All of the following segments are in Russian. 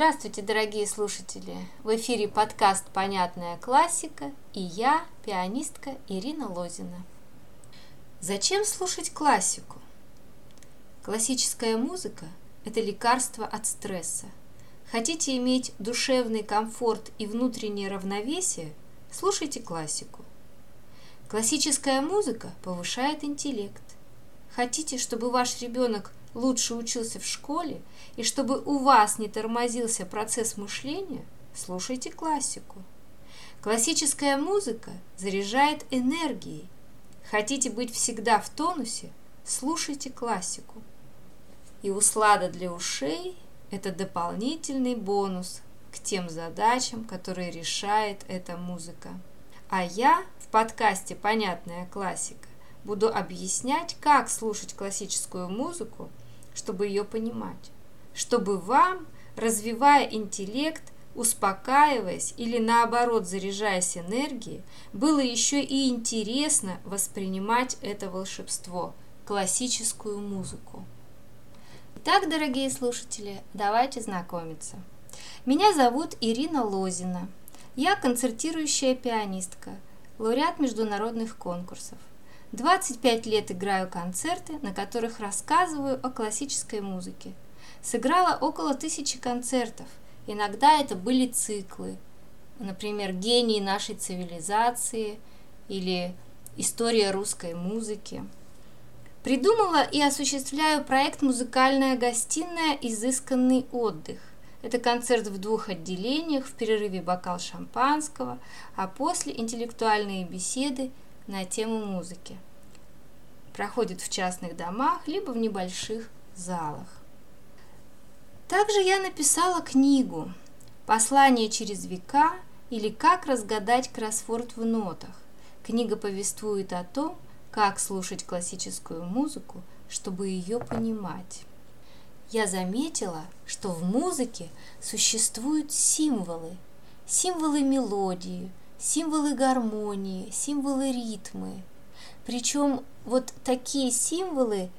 Здравствуйте, дорогие слушатели! В эфире подкаст «Понятная классика» и я, пианистка Ирина Лозина. Зачем слушать классику? Классическая музыка – это лекарство от стресса. Хотите иметь душевный комфорт и внутреннее равновесие – слушайте классику. Классическая музыка повышает интеллект. Хотите, чтобы ваш ребенок лучше учился в школе и чтобы у вас не тормозился процесс мышления, слушайте классику. Классическая музыка заряжает энергией. Хотите быть всегда в тонусе, слушайте классику. И услада для ушей – это дополнительный бонус к тем задачам, которые решает эта музыка. А я в подкасте «Понятная классика» буду объяснять, как слушать классическую музыку, чтобы ее понимать, чтобы вам, развивая интеллект, успокаиваясь или наоборот заряжаясь энергией, было еще и интересно воспринимать это волшебство, классическую музыку. Итак, дорогие слушатели, давайте знакомиться. Меня зовут Ирина Лозина. Я концертирующая пианистка, лауреат международных конкурсов. 25 лет играю концерты, на которых рассказываю о классической музыке. Сыграла около тысячи концертов. Иногда это были циклы. Например, «Гении нашей цивилизации» или «История русской музыки». Придумала и осуществляю проект «Музыкальная гостиная. Изысканный отдых». Это концерт в двух отделениях, в перерыве бокал шампанского, а после интеллектуальные беседы на тему музыки. Проходит в частных домах, либо в небольших залах. Также я написала книгу «Послание через века» или «Как разгадать кроссворд в нотах». Книга повествует о том, как слушать классическую музыку, чтобы ее понимать. Я заметила, что в музыке существуют символы, символы мелодии, символы гармонии, символы ритмы. Причем вот такие символы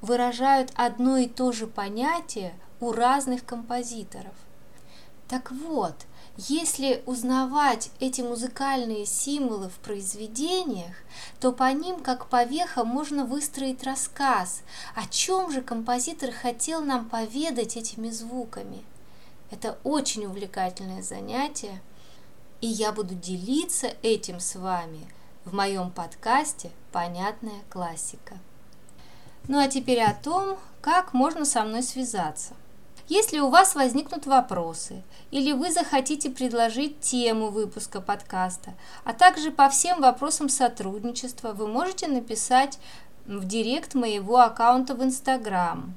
выражают одно и то же понятие у разных композиторов. Так вот, если узнавать эти музыкальные символы в произведениях, то по ним, как по вехам, можно выстроить рассказ, о чем же композитор хотел нам поведать этими звуками. Это очень увлекательное занятие – и я буду делиться этим с вами в моем подкасте «Понятная классика». Ну а теперь о том, как можно со мной связаться. Если у вас возникнут вопросы или вы захотите предложить тему выпуска подкаста, а также по всем вопросам сотрудничества, вы можете написать в директ моего аккаунта в Инстаграм.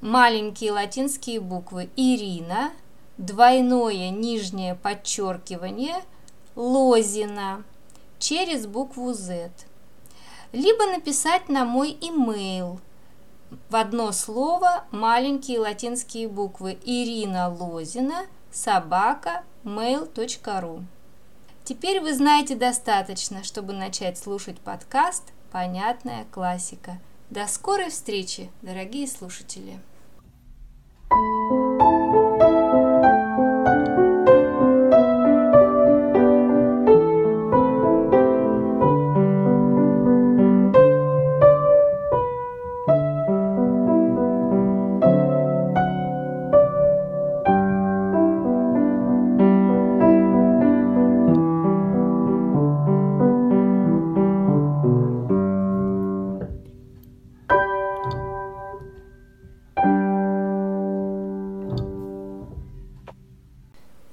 Маленькие латинские буквы Ирина двойное нижнее подчеркивание Лозина через букву Z. Либо написать на мой имейл в одно слово маленькие латинские буквы Ирина Лозина собака mail.ru. Теперь вы знаете достаточно, чтобы начать слушать подкаст «Понятная классика». До скорой встречи, дорогие слушатели!